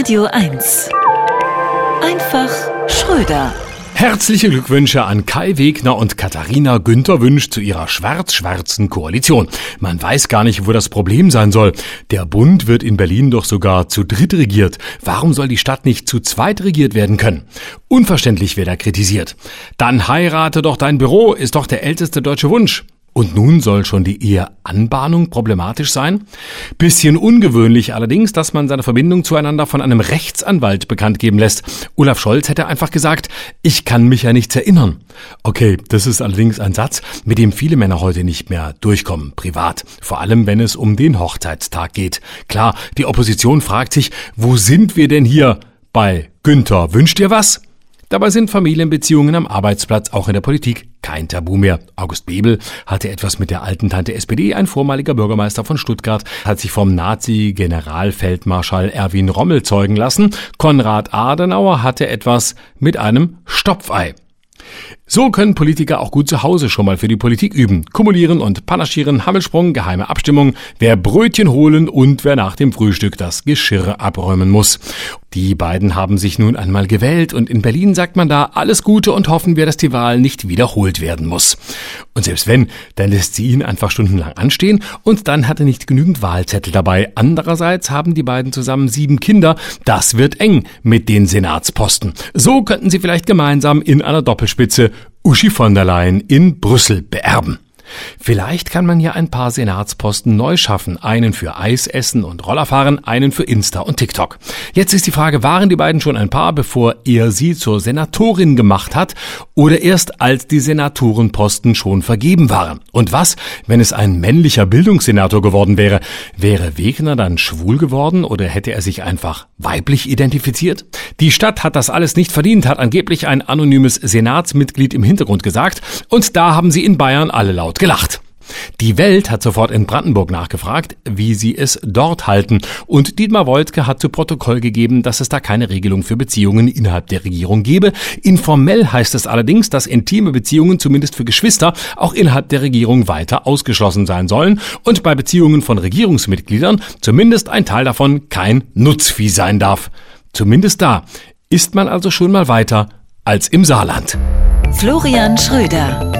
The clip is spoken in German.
Radio 1. Einfach Schröder. Herzliche Glückwünsche an Kai Wegner und Katharina Günther Wünsch zu ihrer schwarz-schwarzen Koalition. Man weiß gar nicht, wo das Problem sein soll. Der Bund wird in Berlin doch sogar zu dritt regiert. Warum soll die Stadt nicht zu zweit regiert werden können? Unverständlich wird er kritisiert. Dann heirate doch dein Büro, ist doch der älteste deutsche Wunsch. Und nun soll schon die Eheanbahnung problematisch sein? Bisschen ungewöhnlich allerdings, dass man seine Verbindung zueinander von einem Rechtsanwalt bekannt geben lässt. Olaf Scholz hätte einfach gesagt, ich kann mich ja nichts erinnern. Okay, das ist allerdings ein Satz, mit dem viele Männer heute nicht mehr durchkommen, privat. Vor allem, wenn es um den Hochzeitstag geht. Klar, die Opposition fragt sich, wo sind wir denn hier? Bei Günther, wünscht ihr was? Dabei sind Familienbeziehungen am Arbeitsplatz auch in der Politik kein Tabu mehr. August Bebel hatte etwas mit der alten Tante SPD. Ein vormaliger Bürgermeister von Stuttgart hat sich vom Nazi-Generalfeldmarschall Erwin Rommel zeugen lassen. Konrad Adenauer hatte etwas mit einem Stopfei. So können Politiker auch gut zu Hause schon mal für die Politik üben. Kumulieren und panaschieren, Hammelsprung, geheime Abstimmung, wer Brötchen holen und wer nach dem Frühstück das Geschirr abräumen muss. Die beiden haben sich nun einmal gewählt und in Berlin sagt man da alles Gute und hoffen wir, dass die Wahl nicht wiederholt werden muss. Und selbst wenn, dann lässt sie ihn einfach stundenlang anstehen und dann hat er nicht genügend Wahlzettel dabei. Andererseits haben die beiden zusammen sieben Kinder. Das wird eng mit den Senatsposten. So könnten sie vielleicht gemeinsam in einer Doppelspitze Uschi von der Leyen in Brüssel beerben. Vielleicht kann man ja ein paar Senatsposten neu schaffen. Einen für Eisessen und Rollerfahren, einen für Insta und TikTok. Jetzt ist die Frage, waren die beiden schon ein Paar, bevor er sie zur Senatorin gemacht hat oder erst als die Senatorenposten schon vergeben waren? Und was, wenn es ein männlicher Bildungssenator geworden wäre? Wäre Wegner dann schwul geworden oder hätte er sich einfach weiblich identifiziert? Die Stadt hat das alles nicht verdient, hat angeblich ein anonymes Senatsmitglied im Hintergrund gesagt. Und da haben sie in Bayern alle laut gelacht. Die Welt hat sofort in Brandenburg nachgefragt, wie sie es dort halten. Und Dietmar Woidke hat zu Protokoll gegeben, dass es da keine Regelung für Beziehungen innerhalb der Regierung gebe. Informell heißt es allerdings, dass intime Beziehungen zumindest für Geschwister auch innerhalb der Regierung weiter ausgeschlossen sein sollen und bei Beziehungen von Regierungsmitgliedern zumindest ein Teil davon kein Nutzvieh sein darf. Zumindest da ist man also schon mal weiter als im Saarland. Florian Schröder.